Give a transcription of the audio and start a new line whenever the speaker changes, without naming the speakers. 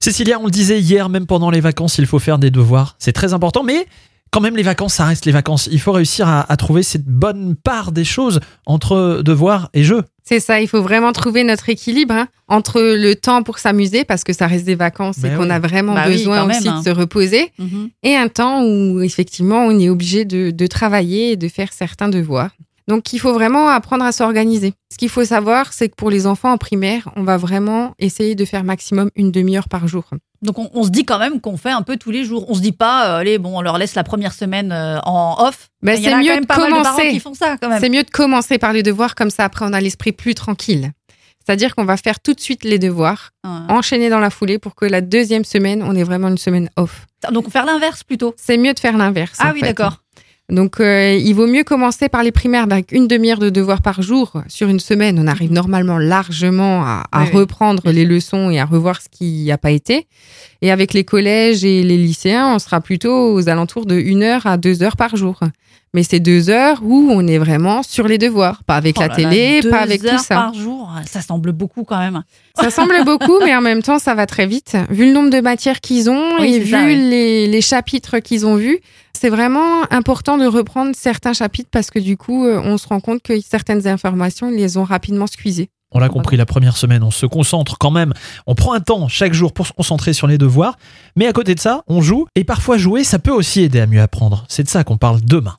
Cécilia, on le disait hier, même pendant les vacances, il faut faire des devoirs. C'est très important, mais quand même, les vacances, ça reste les vacances. Il faut réussir à, à trouver cette bonne part des choses entre devoirs et jeux.
C'est ça, il faut vraiment trouver notre équilibre hein, entre le temps pour s'amuser, parce que ça reste des vacances et
Ben
qu'on a vraiment
Bah oui,
besoin
même,
aussi
hein.
de se reposer,
Mhm.
et un temps où effectivement on est obligé de, de travailler et de faire certains devoirs. Donc il faut vraiment apprendre à s'organiser. Ce qu'il faut savoir, c'est que pour les enfants en primaire, on va vraiment essayer de faire maximum une demi-heure par jour.
Donc on, on se dit quand même qu'on fait un peu tous les jours. On se dit pas, euh, allez, bon, on leur laisse la première semaine euh, en off.
Ben, c'est mieux de commencer.
qui font ça quand même.
C'est mieux de commencer par les devoirs, comme ça après on a l'esprit plus tranquille. C'est-à-dire qu'on va faire tout de suite les devoirs, enchaîner dans la foulée pour que la deuxième semaine, on ait vraiment une semaine off.
Donc faire l'inverse plutôt.
C'est mieux de faire l'inverse.
Ah oui, d'accord.
Donc, euh, il vaut mieux commencer par les primaires avec une demi-heure de devoirs par jour. Sur une semaine, on arrive normalement largement à, à
Oui, oui.
reprendre les leçons et à revoir ce qui n'a pas été. Et avec les collèges et les lycéens, on sera plutôt aux alentours de une heure à deux heures par jour. Mais c'est deux heures où on est vraiment sur les devoirs, pas avec
Oh
la
là
télé,
là,
pas avec tout
heures
ça.
par jour, ça semble beaucoup quand même.
Ça semble beaucoup, mais en même temps, ça va très vite. Vu le nombre de matières qu'ils ont
Oui,
et vu
ça, oui.
les, les chapitres qu'ils ont vus, c'est vraiment important de reprendre certains chapitres parce que du coup, euh, on se rend compte que certaines informations, ils les ont rapidement squeezées.
On l'a compris, la première semaine, on se concentre quand même. On prend un temps chaque jour pour se concentrer sur les devoirs. Mais à côté de ça, on joue. Et parfois, jouer, ça peut aussi aider à mieux apprendre. C'est de ça qu'on parle demain.